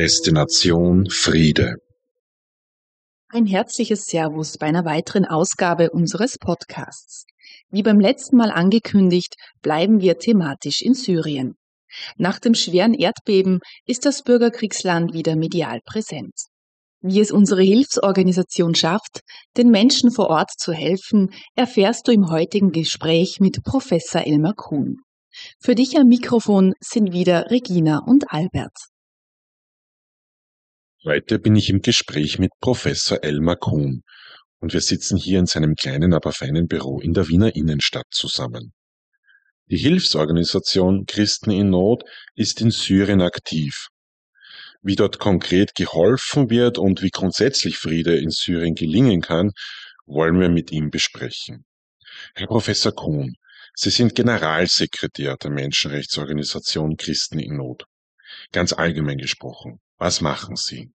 Destination Friede. Ein herzliches Servus bei einer weiteren Ausgabe unseres Podcasts. Wie beim letzten Mal angekündigt, bleiben wir thematisch in Syrien. Nach dem schweren Erdbeben ist das Bürgerkriegsland wieder medial präsent. Wie es unsere Hilfsorganisation schafft, den Menschen vor Ort zu helfen, erfährst du im heutigen Gespräch mit Professor Elmar Kuhn. Für dich am Mikrofon sind wieder Regina und Albert. Heute bin ich im Gespräch mit Professor Elmar Kuhn und wir sitzen hier in seinem kleinen, aber feinen Büro in der Wiener Innenstadt zusammen. Die Hilfsorganisation Christen in Not ist in Syrien aktiv. Wie dort konkret geholfen wird und wie grundsätzlich Friede in Syrien gelingen kann, wollen wir mit ihm besprechen. Herr Professor Kuhn, Sie sind Generalsekretär der Menschenrechtsorganisation Christen in Not. Ganz allgemein gesprochen, was machen Sie?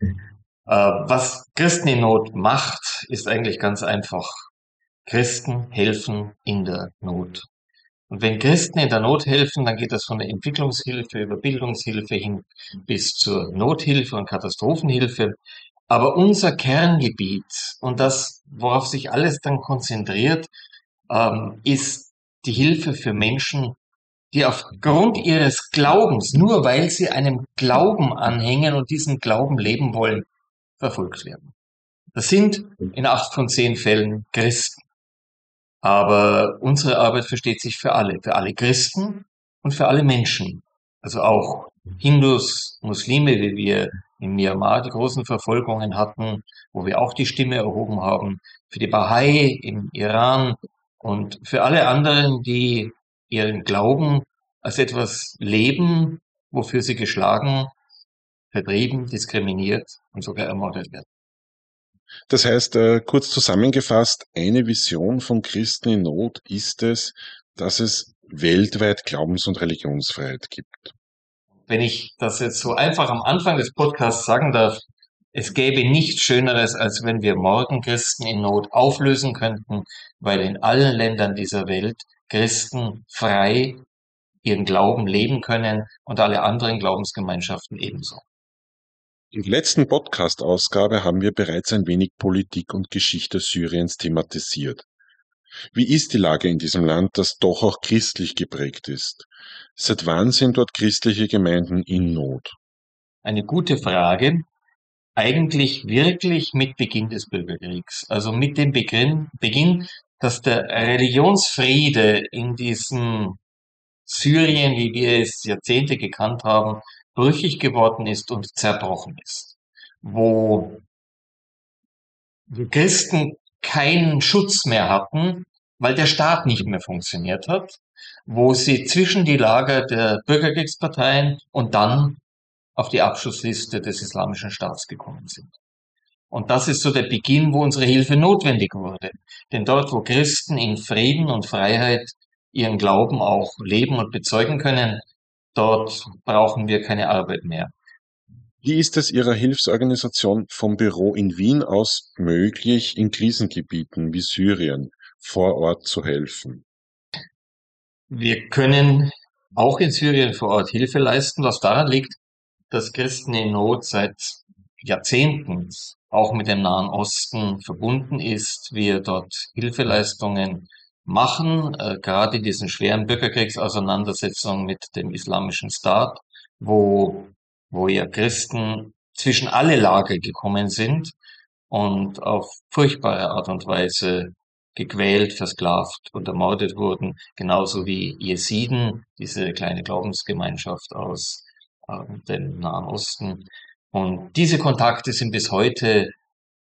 Äh, was Christen in Not macht, ist eigentlich ganz einfach. Christen helfen in der Not. Und wenn Christen in der Not helfen, dann geht das von der Entwicklungshilfe über Bildungshilfe hin bis zur Nothilfe und Katastrophenhilfe. Aber unser Kerngebiet und das, worauf sich alles dann konzentriert, ähm, ist die Hilfe für Menschen, die aufgrund ihres Glaubens, nur weil sie einem Glauben anhängen und diesen Glauben leben wollen, verfolgt werden. Das sind in acht von zehn Fällen Christen. Aber unsere Arbeit versteht sich für alle, für alle Christen und für alle Menschen. Also auch Hindus, Muslime, wie wir in Myanmar die großen Verfolgungen hatten, wo wir auch die Stimme erhoben haben, für die Bahai im Iran und für alle anderen, die ihren Glauben als etwas leben, wofür sie geschlagen, vertrieben, diskriminiert und sogar ermordet werden. Das heißt, äh, kurz zusammengefasst, eine Vision von Christen in Not ist es, dass es weltweit Glaubens- und Religionsfreiheit gibt. Wenn ich das jetzt so einfach am Anfang des Podcasts sagen darf, es gäbe nichts Schöneres, als wenn wir morgen Christen in Not auflösen könnten, weil in allen Ländern dieser Welt Christen frei ihren Glauben leben können und alle anderen Glaubensgemeinschaften ebenso. In der letzten Podcast-Ausgabe haben wir bereits ein wenig Politik und Geschichte Syriens thematisiert. Wie ist die Lage in diesem Land, das doch auch christlich geprägt ist? Seit wann sind dort christliche Gemeinden in Not? Eine gute Frage. Eigentlich wirklich mit Beginn des Bürgerkriegs. Also mit dem Beginn, Beginn dass der Religionsfriede in diesem Syrien, wie wir es Jahrzehnte gekannt haben, brüchig geworden ist und zerbrochen ist. Wo Christen keinen Schutz mehr hatten, weil der Staat nicht mehr funktioniert hat, wo sie zwischen die Lager der Bürgerkriegsparteien und dann auf die Abschlussliste des Islamischen Staats gekommen sind. Und das ist so der Beginn, wo unsere Hilfe notwendig wurde. Denn dort, wo Christen in Frieden und Freiheit ihren Glauben auch leben und bezeugen können, dort brauchen wir keine Arbeit mehr. Wie ist es Ihrer Hilfsorganisation vom Büro in Wien aus möglich, in Krisengebieten wie Syrien vor Ort zu helfen? Wir können auch in Syrien vor Ort Hilfe leisten, was daran liegt, dass Christen in Not seit Jahrzehnten auch mit dem Nahen Osten verbunden ist, wir dort Hilfeleistungen machen, äh, gerade in diesen schweren Bürgerkriegsauseinandersetzungen mit dem Islamischen Staat, wo, wo ja Christen zwischen alle Lager gekommen sind und auf furchtbare Art und Weise gequält, versklavt und ermordet wurden, genauso wie Jesiden, diese kleine Glaubensgemeinschaft aus äh, dem Nahen Osten. Und diese Kontakte sind bis heute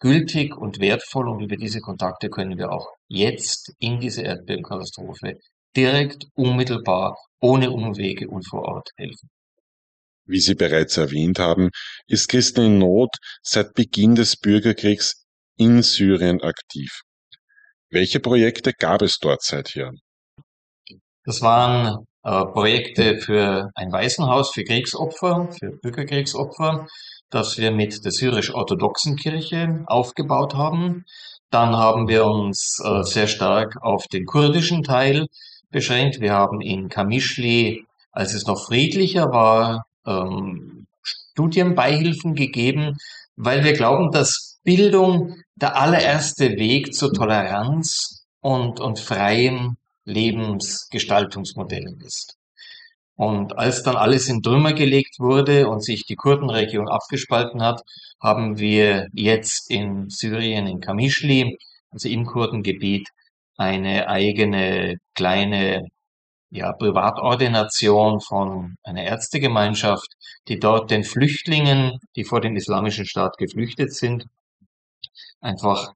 gültig und wertvoll und über diese Kontakte können wir auch jetzt in diese Erdbebenkatastrophe direkt, unmittelbar, ohne Umwege und vor Ort helfen. Wie Sie bereits erwähnt haben, ist Christen in Not seit Beginn des Bürgerkriegs in Syrien aktiv. Welche Projekte gab es dort seither? Das waren äh, Projekte für ein Waisenhaus für Kriegsopfer, für Bürgerkriegsopfer, das wir mit der syrisch-orthodoxen Kirche aufgebaut haben. Dann haben wir uns äh, sehr stark auf den kurdischen Teil beschränkt. Wir haben in Kamischli, als es noch friedlicher war, ähm, Studienbeihilfen gegeben, weil wir glauben, dass Bildung der allererste Weg zur Toleranz und, und freiem Lebensgestaltungsmodellen ist. Und als dann alles in Trümmer gelegt wurde und sich die Kurdenregion abgespalten hat, haben wir jetzt in Syrien, in Kamischli, also im Kurdengebiet, eine eigene kleine ja, Privatordination von einer Ärztegemeinschaft, die dort den Flüchtlingen, die vor dem islamischen Staat geflüchtet sind, einfach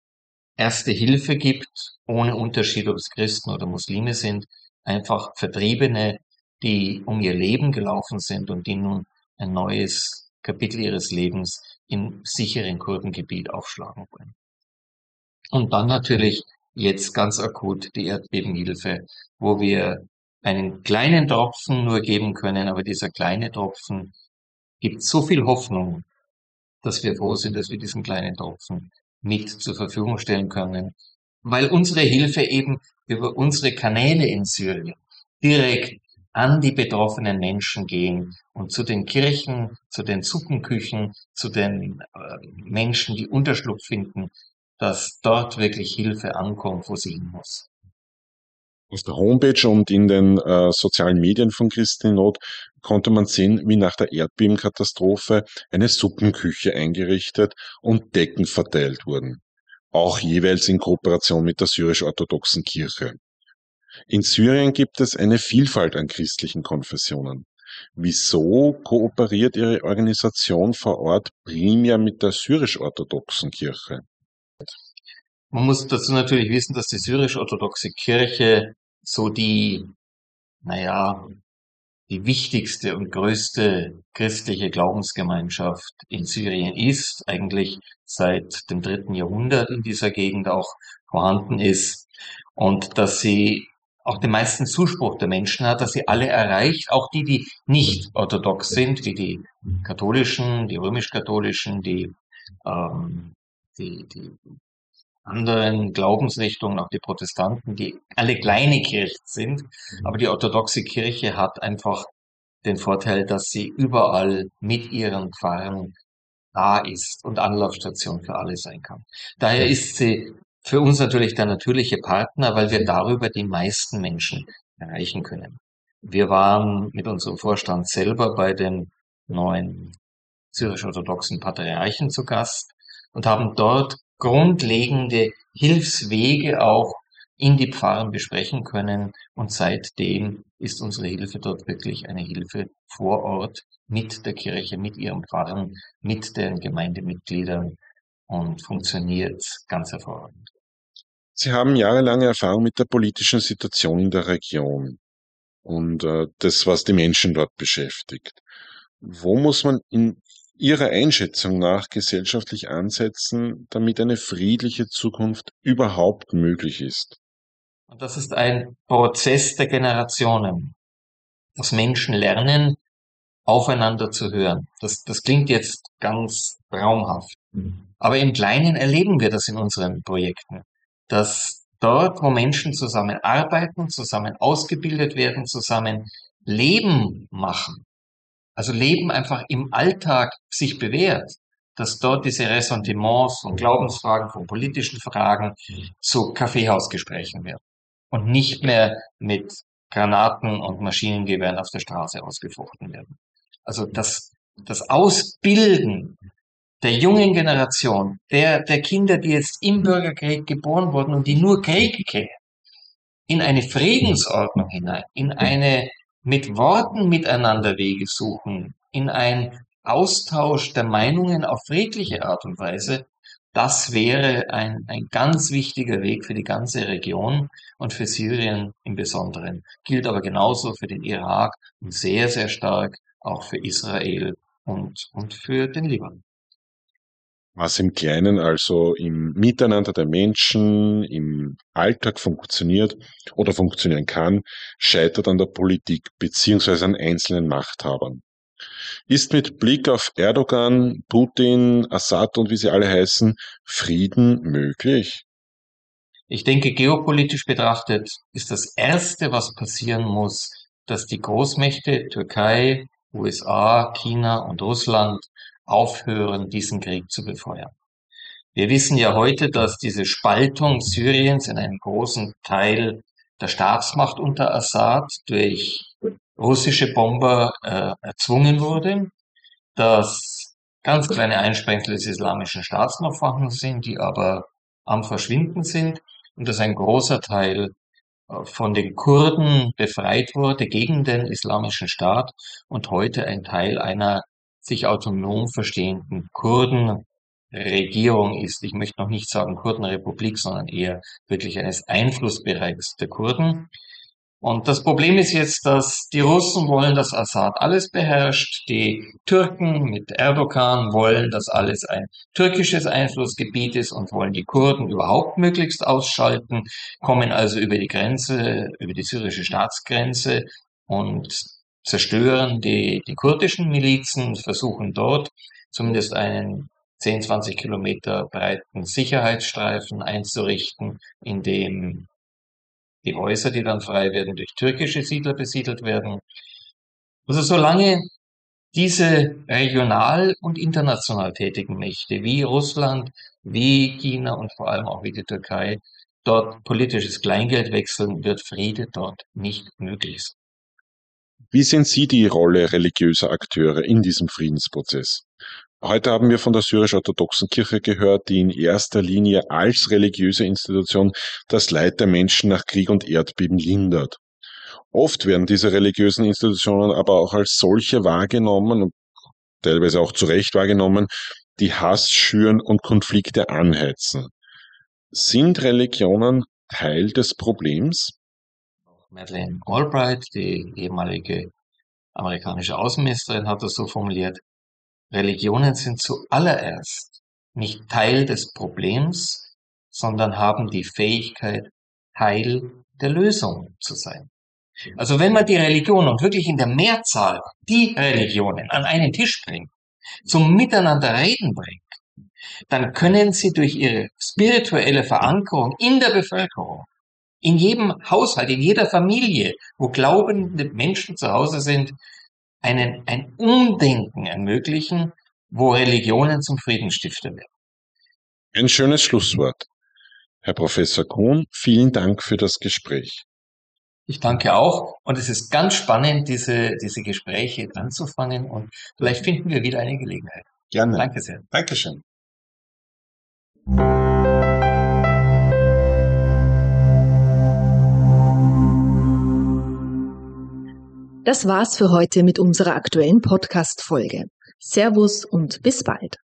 erste Hilfe gibt, ohne Unterschied, ob es Christen oder Muslime sind, einfach Vertriebene, die um ihr Leben gelaufen sind und die nun ein neues Kapitel ihres Lebens im sicheren Kurdengebiet aufschlagen wollen. Und dann natürlich jetzt ganz akut die Erdbebenhilfe, wo wir einen kleinen Tropfen nur geben können, aber dieser kleine Tropfen gibt so viel Hoffnung, dass wir froh sind, dass wir diesen kleinen Tropfen mit zur Verfügung stellen können, weil unsere Hilfe eben über unsere Kanäle in Syrien direkt an die betroffenen Menschen gehen und zu den Kirchen, zu den Suppenküchen, zu den äh, Menschen, die Unterschlupf finden, dass dort wirklich Hilfe ankommt, wo sie hin muss. Auf der Homepage und in den äh, sozialen Medien von Christen in Not konnte man sehen, wie nach der Erdbebenkatastrophe eine Suppenküche eingerichtet und Decken verteilt wurden. Auch jeweils in Kooperation mit der syrisch-orthodoxen Kirche. In Syrien gibt es eine Vielfalt an christlichen Konfessionen. Wieso kooperiert Ihre Organisation vor Ort primär mit der syrisch-orthodoxen Kirche? Man muss dazu natürlich wissen, dass die syrisch-orthodoxe Kirche so die, naja, die wichtigste und größte christliche Glaubensgemeinschaft in Syrien ist, eigentlich seit dem dritten Jahrhundert in dieser Gegend auch vorhanden ist. Und dass sie auch den meisten Zuspruch der Menschen hat, dass sie alle erreicht, auch die, die nicht orthodox sind, wie die katholischen, die römisch-katholischen, die, ähm, die, die anderen Glaubensrichtungen, auch die Protestanten, die alle kleine Kirchen sind. Mhm. Aber die orthodoxe Kirche hat einfach den Vorteil, dass sie überall mit ihren Pfarren da ist und Anlaufstation für alle sein kann. Daher ist sie für uns natürlich der natürliche Partner, weil wir darüber die meisten Menschen erreichen können. Wir waren mit unserem Vorstand selber bei den neuen syrisch-orthodoxen Patriarchen zu Gast und haben dort grundlegende Hilfswege auch in die Pfarren besprechen können. Und seitdem ist unsere Hilfe dort wirklich eine Hilfe vor Ort mit der Kirche, mit ihren Pfarren, mit den Gemeindemitgliedern und funktioniert ganz hervorragend. Sie haben jahrelange Erfahrung mit der politischen Situation in der Region und äh, das, was die Menschen dort beschäftigt. Wo muss man in Ihrer Einschätzung nach gesellschaftlich ansetzen, damit eine friedliche Zukunft überhaupt möglich ist? Und das ist ein Prozess der Generationen, dass Menschen lernen, aufeinander zu hören. Das, das klingt jetzt ganz traumhaft. Mhm. Aber im Kleinen erleben wir das in unseren Projekten, dass dort, wo Menschen zusammen arbeiten, zusammen ausgebildet werden, zusammen Leben machen, also Leben einfach im Alltag sich bewährt, dass dort diese Ressentiments von Glaubensfragen, von politischen Fragen zu Kaffeehausgesprächen werden und nicht mehr mit Granaten und Maschinengewehren auf der Straße ausgefochten werden. Also das, das Ausbilden der jungen Generation, der, der Kinder, die jetzt im Bürgerkrieg geboren wurden und die nur Krieg kennen, in eine Friedensordnung hinein, in eine mit Worten miteinander Wege suchen, in ein Austausch der Meinungen auf friedliche Art und Weise, das wäre ein, ein ganz wichtiger Weg für die ganze Region und für Syrien im Besonderen. Gilt aber genauso für den Irak und sehr, sehr stark auch für Israel und, und für den Libanon was im Kleinen, also im Miteinander der Menschen, im Alltag funktioniert oder funktionieren kann, scheitert an der Politik beziehungsweise an einzelnen Machthabern. Ist mit Blick auf Erdogan, Putin, Assad und wie sie alle heißen, Frieden möglich? Ich denke, geopolitisch betrachtet ist das Erste, was passieren muss, dass die Großmächte Türkei, USA, China und Russland aufhören, diesen Krieg zu befeuern. Wir wissen ja heute, dass diese Spaltung Syriens in einen großen Teil der Staatsmacht unter Assad durch russische Bomber äh, erzwungen wurde, dass ganz kleine Einsprengsel des islamischen Staats noch vorhanden sind, die aber am Verschwinden sind und dass ein großer Teil äh, von den Kurden befreit wurde gegen den islamischen Staat und heute ein Teil einer sich autonom verstehenden Kurden Regierung ist. Ich möchte noch nicht sagen Kurdenrepublik, sondern eher wirklich eines Einflussbereichs der Kurden. Und das Problem ist jetzt, dass die Russen wollen, dass Assad alles beherrscht. Die Türken mit Erdogan wollen, dass alles ein türkisches Einflussgebiet ist und wollen die Kurden überhaupt möglichst ausschalten, kommen also über die Grenze, über die syrische Staatsgrenze und zerstören die, die kurdischen Milizen, versuchen dort zumindest einen 10, 20 Kilometer breiten Sicherheitsstreifen einzurichten, in dem die Häuser, die dann frei werden, durch türkische Siedler besiedelt werden. Also solange diese regional und international tätigen Mächte wie Russland, wie China und vor allem auch wie die Türkei dort politisches Kleingeld wechseln, wird Friede dort nicht möglich sein. Wie sehen Sie die Rolle religiöser Akteure in diesem Friedensprozess? Heute haben wir von der syrisch-orthodoxen Kirche gehört, die in erster Linie als religiöse Institution das Leid der Menschen nach Krieg und Erdbeben lindert. Oft werden diese religiösen Institutionen aber auch als solche wahrgenommen und teilweise auch zu Recht wahrgenommen, die Hass schüren und Konflikte anheizen. Sind Religionen Teil des Problems? Madeleine Albright, die ehemalige amerikanische Außenministerin, hat das so formuliert. Religionen sind zuallererst nicht Teil des Problems, sondern haben die Fähigkeit, Teil der Lösung zu sein. Also wenn man die Religion und wirklich in der Mehrzahl die Religionen an einen Tisch bringt, zum Miteinander reden bringt, dann können sie durch ihre spirituelle Verankerung in der Bevölkerung, in jedem Haushalt, in jeder Familie, wo glaubende Menschen zu Hause sind, einen, ein Umdenken ermöglichen, wo Religionen zum Friedensstifter werden. Ein schönes Schlusswort. Herr Professor Kuhn, vielen Dank für das Gespräch. Ich danke auch und es ist ganz spannend, diese, diese Gespräche anzufangen und vielleicht finden wir wieder eine Gelegenheit. Gerne. Danke sehr. Dankeschön. Das war's für heute mit unserer aktuellen Podcast-Folge. Servus und bis bald.